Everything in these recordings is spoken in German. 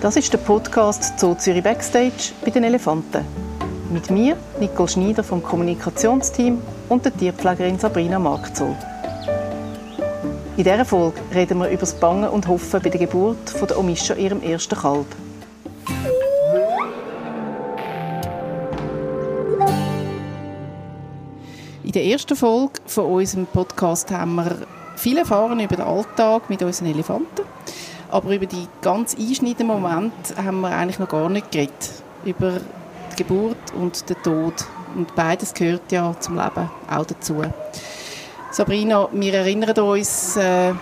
Das ist der Podcast Zoo Zürich Backstage bei den Elefanten. Mit mir, Nicole Schneider vom Kommunikationsteam und der Tierpflegerin Sabrina Markzoll. In dieser Folge reden wir über das Bangen und Hoffen bei der Geburt von der Omischa ihrem ersten Kalb. Der ersten Folge von unserem Podcast haben wir viel erfahren über den Alltag mit unseren Elefanten. Aber über die ganz einschneidenden Momente haben wir eigentlich noch gar nicht geredet. Über die Geburt und den Tod. Und beides gehört ja zum Leben auch dazu. Sabrina, wir erinnern uns äh,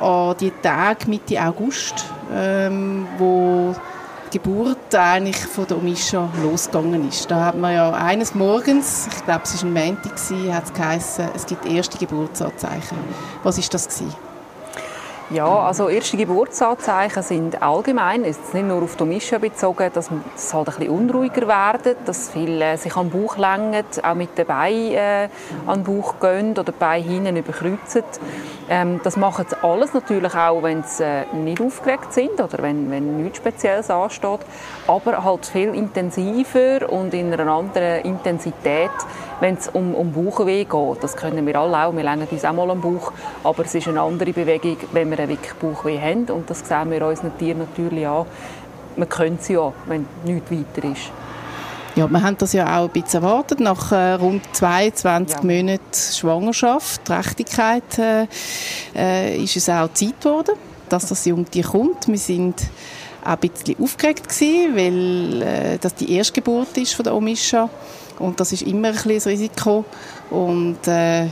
an die Tage Mitte August, ähm, wo Geburt eigentlich von der Omisha losgegangen ist. Da hat man ja eines Morgens, ich glaube es war ein Montag, hat es geheißen, es gibt erste Geburtsanzeichen. Was ist das gewesen? Ja, also erste Geburtsanzeichen sind allgemein, ist nicht nur auf die bezogen, dass es halt ein bisschen unruhiger werden, dass viele sich am Bauch längen, auch mit den Beinen äh, an den Bauch gehen oder die Beine hinten überkreuzen. Ähm, das machen sie alles natürlich auch, wenn sie äh, nicht aufgeregt sind oder wenn, wenn nichts Spezielles ansteht, aber halt viel intensiver und in einer anderen Intensität, wenn es um, um Bauchweh geht. Das können wir alle auch, wir längen uns auch mal am Bauch, aber es ist eine andere Bewegung, wenn wir wirklich Bauchweh haben und das sehen wir unseren Tieren natürlich an. Man könnte es ja, wenn nichts weiter ist. Ja, wir haben das ja auch ein bisschen erwartet. Nach äh, rund 22 ja. Monaten Schwangerschaft, Trächtigkeit, äh, äh, ist es auch Zeit geworden, dass das Jungtier kommt. Wir sind auch ein bisschen aufgeregt gewesen, weil äh, das die Erstgeburt ist von der Omischa und das ist immer ein, ein Risiko. Und äh,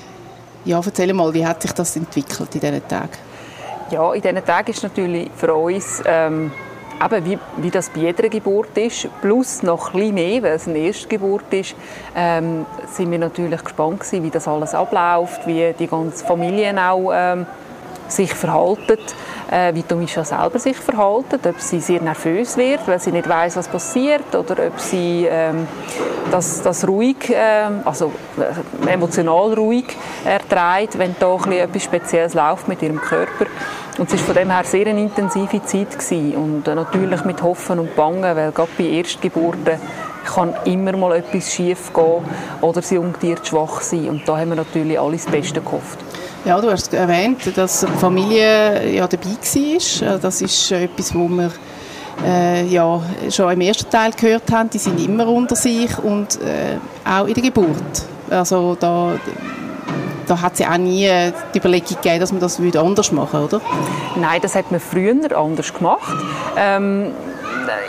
ja, erzähl mal, wie hat sich das entwickelt in diesen Tagen? Ja, in diesen Tagen ist natürlich für uns ähm, eben wie, wie das bei jeder Geburt ist, plus noch ein bisschen mehr, weil es eine Erstgeburt ist, ähm, sind wir natürlich gespannt gewesen, wie das alles abläuft, wie die ganze Familie auch ähm, sich verhalten, äh, wie Tomisha selber sich verhalten, ob sie sehr nervös wird, weil sie nicht weiß, was passiert, oder ob sie ähm, das, das ruhig, ähm, also äh, emotional ruhig erträgt, wenn da etwas Spezielles läuft mit ihrem Körper. Und es war von dem her sehr eine intensive Zeit gewesen. und äh, natürlich mit Hoffen und Bangen, weil gerade bei Erstgeburten kann immer mal etwas schief gehen oder das Jungtier schwach sein und da haben wir natürlich alles Beste gehofft. Ja, du hast erwähnt, dass Familie ja dabei war. Das ist etwas, wo wir äh, ja, schon im ersten Teil gehört haben. Die sind immer unter sich und äh, auch in der Geburt. Also da, da hat es ja auch nie die Überlegung gegeben, dass man das anders machen würde, oder? Nein, das hat man früher anders gemacht. Ähm,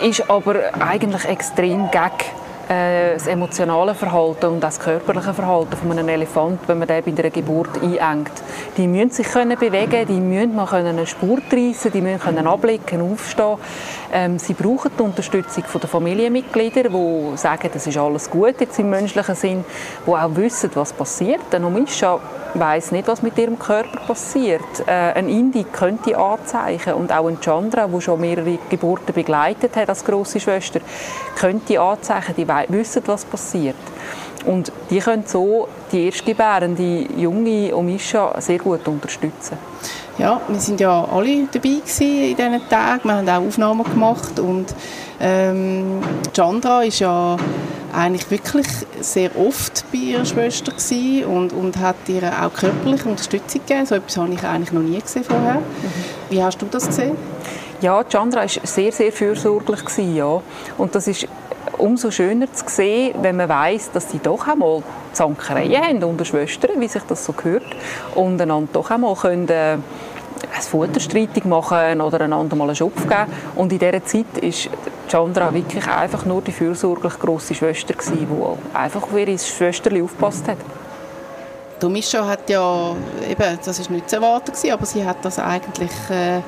ist aber eigentlich extrem gegen äh, das emotionale Verhalten und das körperliche Verhalten von einem Elefant, wenn man den bei der Geburt einengt. Die müssen sich können bewegen, die müssen mal können eine Spur reissen, die müssen können abblicken, aufstehen. Ähm, sie brauchen die Unterstützung von der Familienmitglieder, die sagen, das ist alles gut jetzt im menschlichen Sinn, die auch wissen, was passiert. Eine Omischa weiß nicht, was mit ihrem Körper passiert. Äh, ein Indi könnte anzeichen und auch ein Chandra, der schon mehrere Geburten begleitet hat als große Schwester, könnte anzeichen, die wissen, was passiert. Und die können so die erstgebärende junge Omisha sehr gut unterstützen. Ja, wir sind ja alle dabei in diesen Tagen. Wir haben auch Aufnahmen gemacht und ähm, Chandra ist ja eigentlich wirklich sehr oft bei ihrer Schwester und, und hat ihr auch körperliche Unterstützung gegeben. So etwas habe ich eigentlich noch nie gesehen vorher. Mhm. Wie hast du das gesehen? Ja, Chandra war sehr, sehr fürsorglich. Gewesen, ja. Und das ist umso schöner zu sehen, wenn man weiß, dass sie doch einmal Zankereien haben unter Schwestern, wie sich das so gehört, und einander doch einmal können, äh, eine Futterstreitung machen oder einander mal einen Schopf geben. Und in dieser Zeit war Chandra wirklich einfach nur die fürsorglich grosse Schwester gewesen, die einfach auf ihre Schwesterli aufgepasst hat. Domischa hat ja, eben, das war nicht zu erwarten, aber sie hat das eigentlich äh,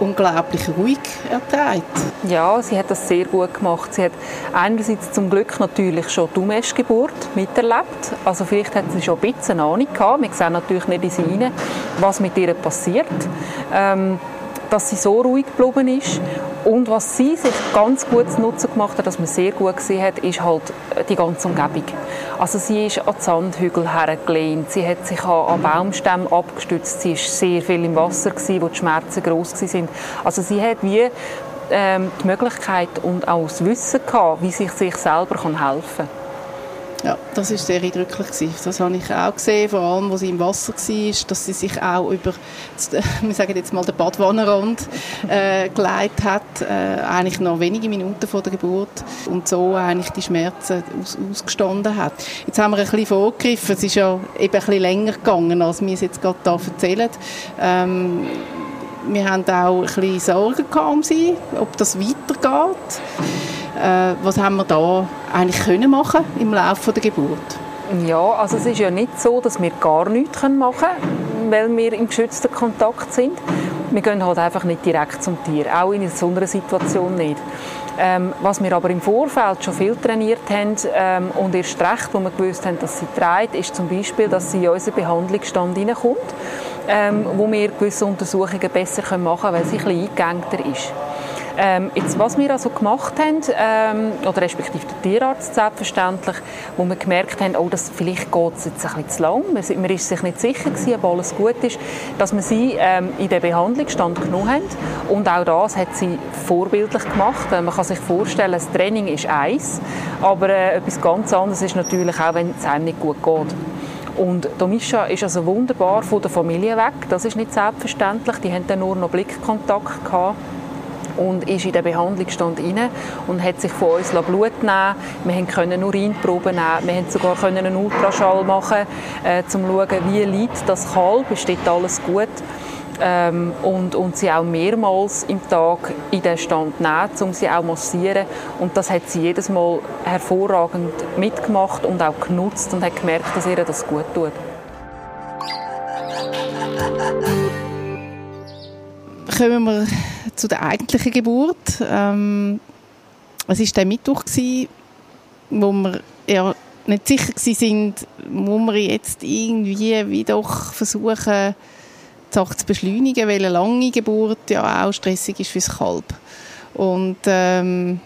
unglaublich ruhig erträgt. Ja, sie hat das sehr gut gemacht. Sie hat einerseits zum Glück natürlich schon die Umestgeburt miterlebt. Also vielleicht hat sie schon ein bisschen Ahnung gehabt. Wir sehen natürlich nicht in sie rein, was mit ihr passiert. Ähm, dass sie so ruhig geblieben ist. Und was sie sich ganz gut zu Nutzen gemacht hat, dass man sehr gut gesehen hat, ist halt die ganze Umgebung. Also sie ist an Sandhügel hergelehnt, sie hat sich an, Baumstämme abgestützt, sie war sehr viel im Wasser, gewesen, wo die Schmerzen groß waren. Also sie hat wie ähm, die Möglichkeit und auch das Wissen gehabt, wie sich sich selber helfen kann. Ja, das ist sehr eindrücklich gewesen. Das habe ich auch gesehen, vor allem, wo sie im Wasser war, dass sie sich auch über, wir sagen jetzt mal, den Badwannenrand äh, geleitet hat, äh, eigentlich noch wenige Minuten vor der Geburt und so eigentlich die Schmerzen aus, ausgestanden hat. Jetzt haben wir ein bisschen vorgegriffen, es ist ja eben ein bisschen länger gegangen, als wir es jetzt gerade hier erzählen. Ähm, wir haben auch ein bisschen Sorgen um sie, ob das weitergeht. Äh, was haben wir da eigentlich können machen im Laufe der Geburt? Ja, also es ist ja nicht so, dass wir gar nichts machen können, weil wir im geschützten Kontakt sind. Wir gehen halt einfach nicht direkt zum Tier, auch in so einer Situation nicht. Ähm, was wir aber im Vorfeld schon viel trainiert haben ähm, und erst recht, wo wir gewusst haben, dass sie trägt, ist zum Beispiel, dass sie in unseren Behandlungsstand hineinkommt, ähm, wo wir gewisse Untersuchungen besser machen können, weil sie ein bisschen eingängter ist. Ähm, jetzt, was wir also gemacht haben, ähm, oder respektive der Tierarzt selbstverständlich, wo wir gemerkt haben, oh, das, vielleicht geht es jetzt ein bisschen zu lang, man, man ist sich nicht sicher gewesen, ob alles gut ist, dass wir sie ähm, in den Behandlungsstand genommen haben und auch das hat sie vorbildlich gemacht. Man kann sich vorstellen, das Training ist eins, aber äh, etwas ganz anderes ist natürlich auch, wenn es einem nicht gut geht. Und Domisha ist also wunderbar von der Familie weg. Das ist nicht selbstverständlich. Die haben dann nur noch Blickkontakt gehabt und ist in den Behandlungsstand rein und hat sich von uns Blut nehmen Wir können Urinproben nehmen, wir haben sogar einen Ultraschall machen, äh, um zu schauen, wie liegt das Kalb, ist dort alles gut. Ähm, und, und sie auch mehrmals im Tag in den Stand nehmen, um sie auch massieren. Und das hat sie jedes Mal hervorragend mitgemacht und auch genutzt und hat gemerkt, dass ihr das gut tut. Kommen wir zu der eigentlichen Geburt. Ähm, es war der Mittwoch, gewesen, wo wir ja nicht sicher waren, wo wir jetzt irgendwie wie doch versuchen, die Sache zu beschleunigen, weil eine lange Geburt ja auch stressig ist fürs Kalb. Und ähm,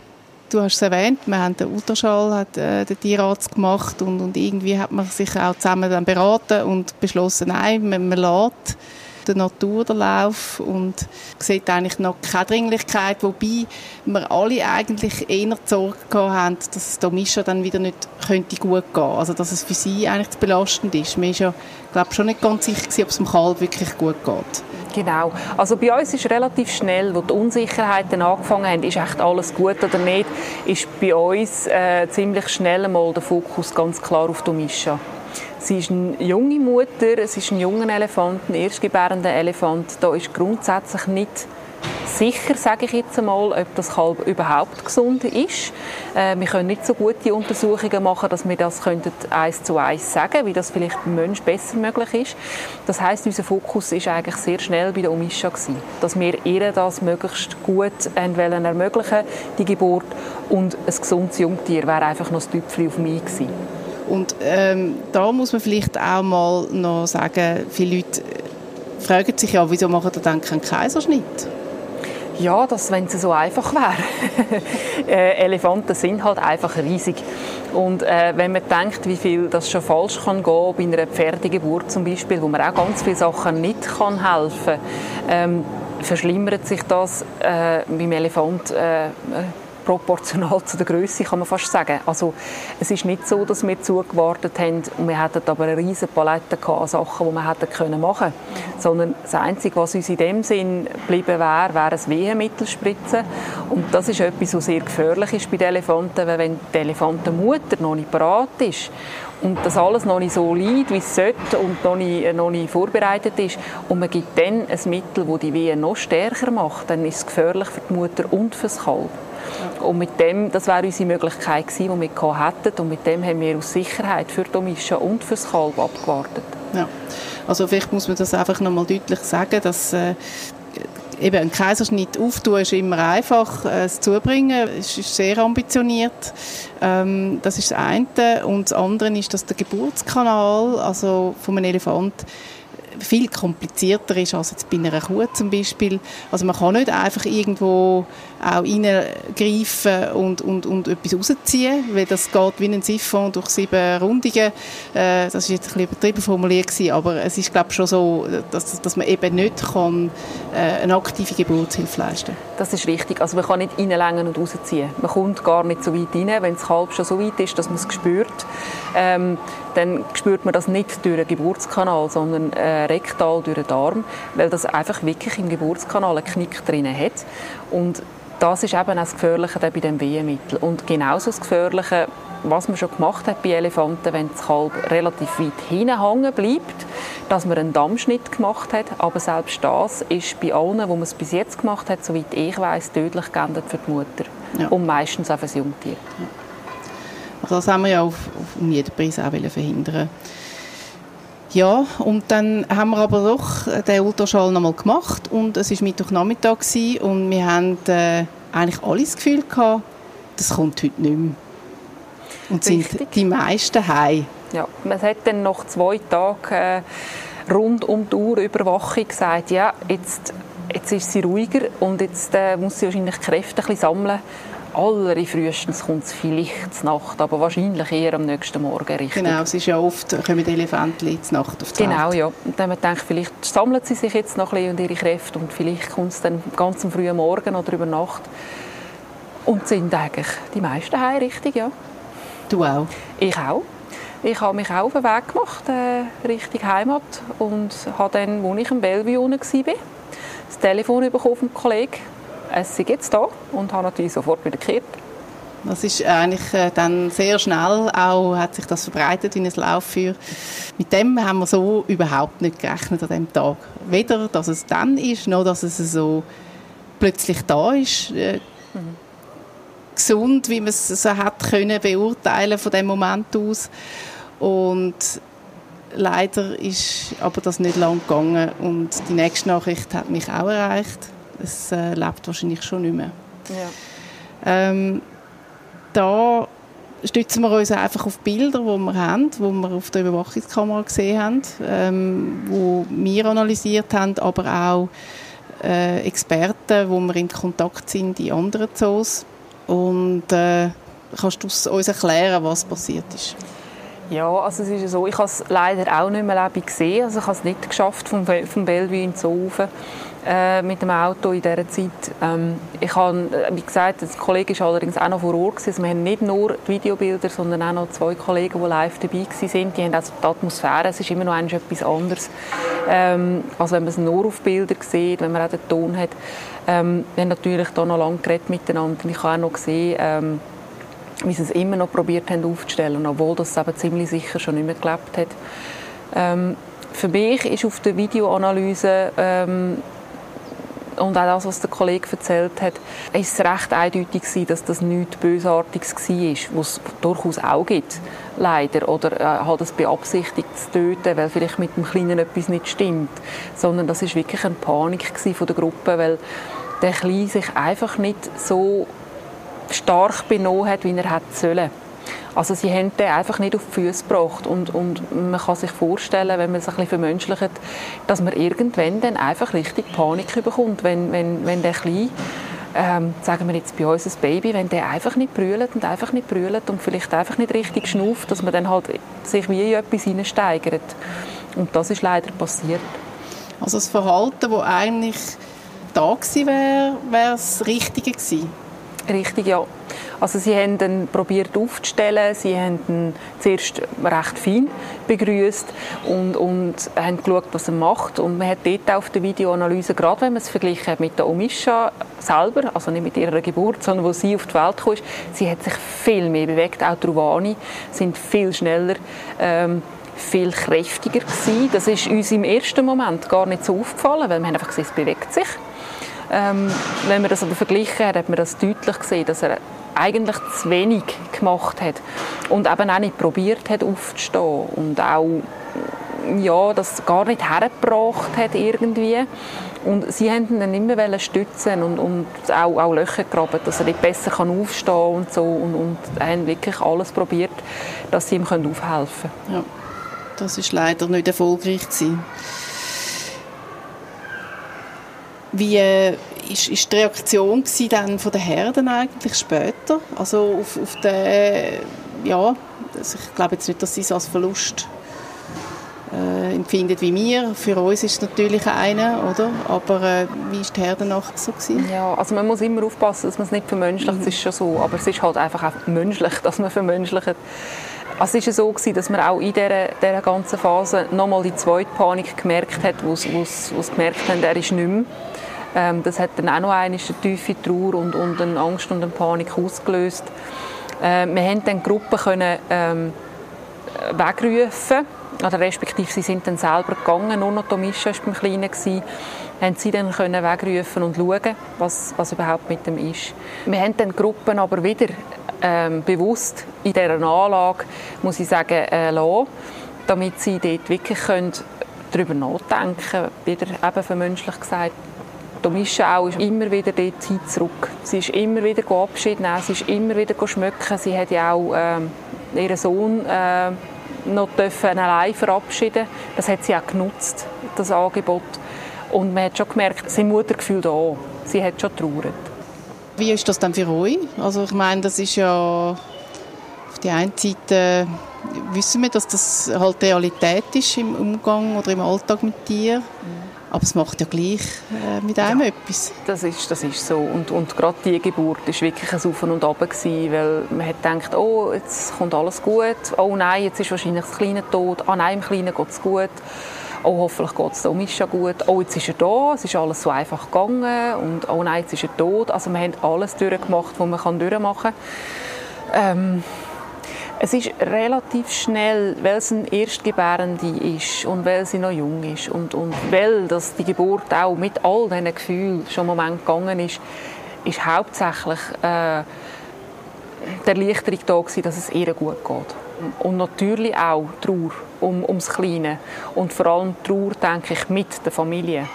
du hast es erwähnt, wir haben den Ultraschall, hat äh, der Tierarzt gemacht und, und irgendwie hat man sich auch zusammen dann beraten und beschlossen, nein, man, man lässt der Natur der Lauf und sieht eigentlich noch keine Dringlichkeit, wobei wir alle eigentlich eher die Sorge haben, dass es Mischa dann wieder nicht könnte gut gehen also dass es für sie eigentlich zu belastend ist. Man ist ja, glaube schon nicht ganz sicher ob es dem Kalb wirklich gut geht. Genau. Also bei uns ist relativ schnell, wo die Unsicherheiten angefangen haben, ist echt alles gut oder nicht, ist bei uns äh, ziemlich schnell mal der Fokus ganz klar auf die Mischa. Sie ist eine junge Mutter, es ist ein junger Elefant, ein erstgebärender Elefant. Da ist grundsätzlich nicht sicher, sage ich jetzt einmal, ob das Kalb überhaupt gesund ist. Äh, wir können nicht so gute Untersuchungen machen, dass wir das eins zu eins sagen, wie das vielleicht beim Mensch besser möglich ist. Das heißt, unser Fokus ist eigentlich sehr schnell bei der Omisha gewesen, dass wir ihr das möglichst gut ermöglichen, die Geburt und ein gesundes Jungtier wäre einfach noch ein Tüpfchen auf mich gewesen. Und ähm, da muss man vielleicht auch mal noch sagen, viele Leute fragen sich ja, wieso machen die dann keinen Kaiserschnitt? Ja, das, wenn es so einfach wäre. äh, Elefanten sind halt einfach riesig. Und äh, wenn man denkt, wie viel das schon falsch kann gehen bei einer Pferdegeburt zum Beispiel, wo man auch ganz viele Sachen nicht kann helfen kann, ähm, verschlimmert sich das äh, beim Elefant äh, proportional zu der Größe, kann man fast sagen. Also es ist nicht so, dass wir zugewartet haben und wir hätten aber eine riesige Palette an Sachen, die wir hätten können machen können. Sondern das Einzige, was uns in dem Sinn geblieben wäre, wäre ein Wehenmittelspritzen. Und das ist etwas, was sehr gefährlich ist bei den Elefanten, weil wenn die Elefantenmutter noch nicht parat ist und das alles noch nicht so liegt, wie es sollte und noch nicht, noch nicht vorbereitet ist und man gibt dann ein Mittel, das die Wehen noch stärker macht, dann ist es gefährlich für die Mutter und für das Kalb. Und mit dem, das wäre unsere Möglichkeit gewesen, die wir hätten. Und mit dem haben wir aus Sicherheit für die Mischa und für das Kalb abgewartet. Ja. Also vielleicht muss man das einfach nochmal deutlich sagen, dass äh, eben ein Kaiserschnitt auftun ist immer einfach, äh, es zubringen. Es ist sehr ambitioniert. Ähm, das ist das eine. Und das andere ist, dass der Geburtskanal, also von einem Elefant, viel komplizierter ist als jetzt bei einer Kuh zum Beispiel. Also man kann nicht einfach irgendwo auch reingreifen und, und, und etwas rausziehen, weil das geht wie ein Siphon durch sieben Rundungen. Äh, das ist jetzt ein bisschen übertrieben formuliert gewesen, aber es ist glaube ich schon so, dass, dass man eben nicht kann, äh, eine aktive Geburtshilfe leisten kann. Das ist richtig. Also man kann nicht reinlängen und rausziehen. Man kommt gar nicht so weit rein, wenn das Kalb schon so weit ist, dass man es spürt. Ähm, dann spürt man das nicht durch den Geburtskanal, sondern äh, rektal durch den Darm, weil das einfach wirklich im Geburtskanal einen Knick drin hat. Und das ist eben auch das Gefährliche bei dem Wehenmittel. Und genauso das Gefährliche, was man schon gemacht hat bei Elefanten, wenn das Kalb relativ weit hinten bleibt, dass man einen Dammschnitt gemacht hat. Aber selbst das ist bei allen, wo man es bis jetzt gemacht hat, soweit ich weiß, tödlich geändert für die Mutter. Ja. Und meistens auch für das Jungtier. Ja. Also das haben wir ja auf, auf jeden Preis auch verhindern ja, und dann haben wir aber doch den Ultraschall nochmal gemacht und es war Mittwochnachmittag und wir haben äh, eigentlich alle das Gefühl gehabt, das kommt heute nicht mehr. Und Richtig. sind die meisten heim. Ja, man hat dann nach zwei Tagen äh, rund um die Uhr Überwachung gesagt, ja, jetzt, jetzt ist sie ruhiger und jetzt äh, muss sie wahrscheinlich Kräfte ein bisschen sammeln allerfrühestens kommt es vielleicht zur Nacht, aber wahrscheinlich eher am nächsten Morgen richtig. Genau, es ist ja oft, kommen die Elefanten zur Nacht auf die Genau, Welt. ja. Und dann denkt vielleicht sammeln sie sich jetzt noch ein bisschen und ihre Kräfte und vielleicht kommt es dann ganz am frühen Morgen oder über Nacht. Und sind eigentlich die meisten heim richtig, ja. Du auch? Ich auch. Ich habe mich auch auf den Weg gemacht, äh, Richtung Heimat und habe dann, als ich im Bellevue war, das Telefon bekommen vom Kollegen es ist jetzt da und habe natürlich sofort wieder gekehrt. Das ist eigentlich äh, dann sehr schnell auch, hat sich das verbreitet in ein Lauffeuer. Mit dem haben wir so überhaupt nicht gerechnet an dem Tag. Weder, dass es dann ist, noch, dass es so plötzlich da ist. Äh, mhm. Gesund, wie man es so hat können beurteilen von dem Moment aus. Und leider ist aber das nicht lang gegangen und die nächste Nachricht hat mich auch erreicht es äh, lebt wahrscheinlich schon nicht mehr. Ja. Ähm, da stützen wir uns einfach auf Bilder, die wir haben, die wir auf der Überwachungskamera gesehen haben, ähm, wo wir analysiert haben, aber auch äh, Experten, wo wir in Kontakt sind in anderen Zoos. Und äh, kannst du uns erklären, was passiert ist? Ja, also es ist so, ich habe es leider auch nicht mehr lebendig gesehen. Also ich habe es nicht geschafft, vom, vom Bellevue in Zoo äh, mit dem Auto in dieser Zeit. Ähm, ich habe, äh, wie gesagt, der Kollege war allerdings auch noch vor Ort. Gewesen. Also wir haben nicht nur die Videobilder, sondern auch noch zwei Kollegen, die live dabei waren. Die haben also die Atmosphäre, es ist immer noch etwas anderes, ähm, als wenn man es nur auf Bildern sieht, wenn man auch den Ton hat. Ähm, wir haben natürlich da noch lange geredet miteinander. Ich habe auch noch gesehen, ähm, wie sie es immer noch probiert haben aufzustellen, obwohl das eben ziemlich sicher schon nicht mehr gelebt hat. Ähm, für mich ist auf der Videoanalyse ähm, und auch das, was der Kollege erzählt hat, ist es recht eindeutig gewesen, dass das nichts Bösartiges war, was es durchaus auch gibt, leider. Oder äh, halt es beabsichtigt zu töten, weil vielleicht mit dem Kleinen etwas nicht stimmt. Sondern das ist wirklich eine Panik von der Gruppe, weil der Kleine sich einfach nicht so stark benommen hat, wie er hätte sollen. Also sie haben den einfach nicht auf die Füße gebracht und, und man kann sich vorstellen, wenn man es ein bisschen vermenschlicht, dass man irgendwann dann einfach richtig Panik bekommt, wenn, wenn, wenn der Kleine ähm, sagen wir jetzt bei uns ein Baby, wenn der einfach nicht brüllt und einfach nicht brüllt und vielleicht einfach nicht richtig schnauft, dass man dann halt sich wie in etwas hineinsteigert. Und das ist leider passiert. Also das Verhalten, das eigentlich da gewesen wäre, wäre das Richtige gewesen? Richtig, ja. Also sie haben ihn probiert aufzustellen, sie haben ihn zuerst recht fein begrüßt und, und haben geschaut, was er macht. Und man hat dort auf der Videoanalyse, gerade wenn man es verglichen hat mit der Omisha selber, also nicht mit ihrer Geburt, sondern wo sie auf die Welt kam, sie hat sich viel mehr bewegt. Auch die Ruvani sind viel schneller ähm, viel kräftiger gewesen. Das ist uns im ersten Moment gar nicht so aufgefallen, weil wir haben einfach gesehen, es bewegt sich. Ähm, wenn man das aber verglichen hat, hat man das deutlich gesehen, dass er eigentlich zu wenig gemacht hat und eben auch nicht probiert hat aufzustehen und auch ja, das gar nicht hergebracht hat irgendwie. Und sie wollten ihn immer stützen und, und auch, auch Löcher graben, dass er nicht besser kann aufstehen kann und so. Und, und haben wirklich alles probiert, dass sie ihm aufhelfen können. Ja, das ist leider nicht erfolgreich gewesen. Wie äh, ist, ist die Reaktion dann von den Herden eigentlich später? Also auf, auf den, ja, also ich glaube jetzt nicht, dass sie es als Verlust äh, empfindet wie wir. Für uns ist es natürlich einer, oder? Aber äh, wie war die Herde nachher so? Gewesen? Ja, also man muss immer aufpassen, dass man es nicht vermenschlicht, mhm. das ist schon so. Aber es ist halt einfach auch menschlich, dass man vermenschlicht. Also es war so, gewesen, dass man auch in dieser, dieser ganzen Phase nochmal die zweite Panik gemerkt hat, wo sie gemerkt haben, er ist nicht mehr. Ähm, das hat dann auch noch eine tiefe Trauer und, und eine Angst und eine Panik ausgelöst. Äh, wir haben dann Gruppen können, ähm, wegrufen oder respektive sie sind dann selber gegangen, nur noch Tomischa war beim Kleinen, gewesen, haben sie dann können wegrufen und schauen, was, was überhaupt mit dem ist. Wir haben dann Gruppen aber wieder ähm, bewusst in dieser Anlage, muss ich sagen, äh, lassen, damit sie dort wirklich können darüber nachdenken können, wieder eben vermenschlich gesagt, Tomischa auch ist immer wieder dort Zeit zurück. Sie ist immer wieder Abschied nehmen, sie ist immer wieder schmücken. Sie hat ja auch ähm, ihren Sohn äh, noch dürfen allein verabschieden. Das hat sie auch genutzt, das Angebot. Und man hat schon gemerkt, sein Muttergefühl da. Sie hat schon trauert. Wie ist das dann für euch? Also ich meine, das ist ja auf die einen Seite wissen wir, dass das halt Realität ist im Umgang oder im Alltag mit dir. Aber es macht ja gleich äh, mit einem ja, etwas. Das ist, das ist so. Und, und gerade die Geburt war wirklich ein Auf und Ab, gewesen, weil man hat gedacht, oh, jetzt kommt alles gut. Oh nein, jetzt ist wahrscheinlich das Kleine tot. Ah nein, dem Kleinen geht es gut. Oh, hoffentlich geht es um Mischa gut. Oh, jetzt ist er da. Es ist alles so einfach gegangen. Und oh nein, jetzt ist er tot. Also wir haben alles durchgemacht, was man durchmachen kann. Ähm, es ist relativ schnell, weil es eine Erstgebärende ist und weil sie noch jung ist und, und weil das die Geburt auch mit all diesen Gefühlen schon einen Moment gegangen ist, ist hauptsächlich äh, die Erleichterung da gewesen, dass es ihr gut geht. Und natürlich auch Trauer um, ums Kleine und vor allem Trauer, denke ich, mit der Familie.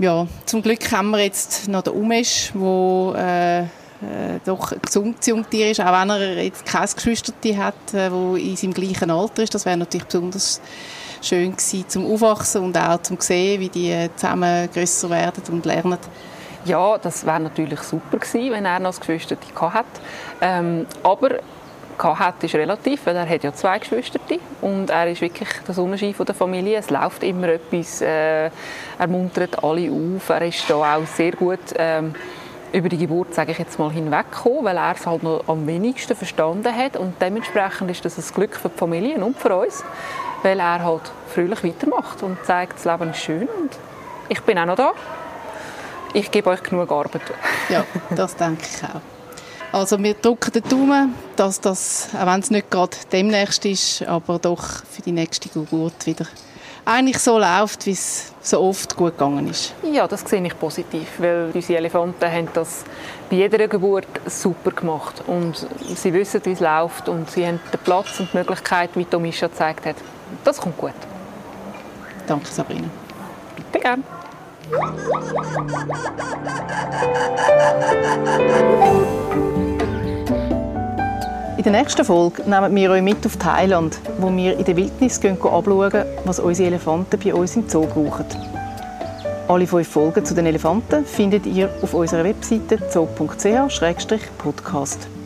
Ja, zum Glück haben wir jetzt noch den Umesch, der äh, äh, doch ein gesundes Jungtier ist, auch wenn er jetzt kein Geschwister hat, äh, wo in seinem gleichen Alter ist. Das wäre natürlich besonders schön gewesen zum Aufwachsen und auch zum sehen, wie die zusammen grösser werden und lernen. Ja, das wäre natürlich super gewesen, wenn er noch ein Geschwister hatte. Ähm, aber hat, ist relativ, weil er hat ja zwei Geschwister und er ist wirklich der Sonnenschein der Familie. Es läuft immer etwas, äh, er muntert alle auf, er ist da auch sehr gut ähm, über die Geburt, sage ich jetzt mal, hinweggekommen, weil er es halt noch am wenigsten verstanden hat und dementsprechend ist das ein Glück für die Familie und für uns, weil er halt fröhlich weitermacht und zeigt, das Leben ist schön und ich bin auch noch da. Ich gebe euch genug Arbeit. Ja, das denke ich auch. Also wir drücken den Daumen, dass das, auch wenn es nicht gerade demnächst ist, aber doch für die nächste Geburt wieder eigentlich so läuft, wie es so oft gut gegangen ist. Ja, das sehe ich positiv, weil unsere Elefanten haben das bei jeder Geburt super gemacht und sie wissen, wie es läuft und sie haben den Platz und die Möglichkeit, wie Tomisha gezeigt hat. Das kommt gut. Danke, Sabrina. Bitte gerne. In der nächsten Folge nehmen wir euch mit auf Thailand, wo wir in der Wildnis gehen anschauen, was unsere Elefanten bei uns im Zoo brauchen. Alle fünf Folgen zu den Elefanten findet ihr auf unserer Webseite zoo.ch-podcast.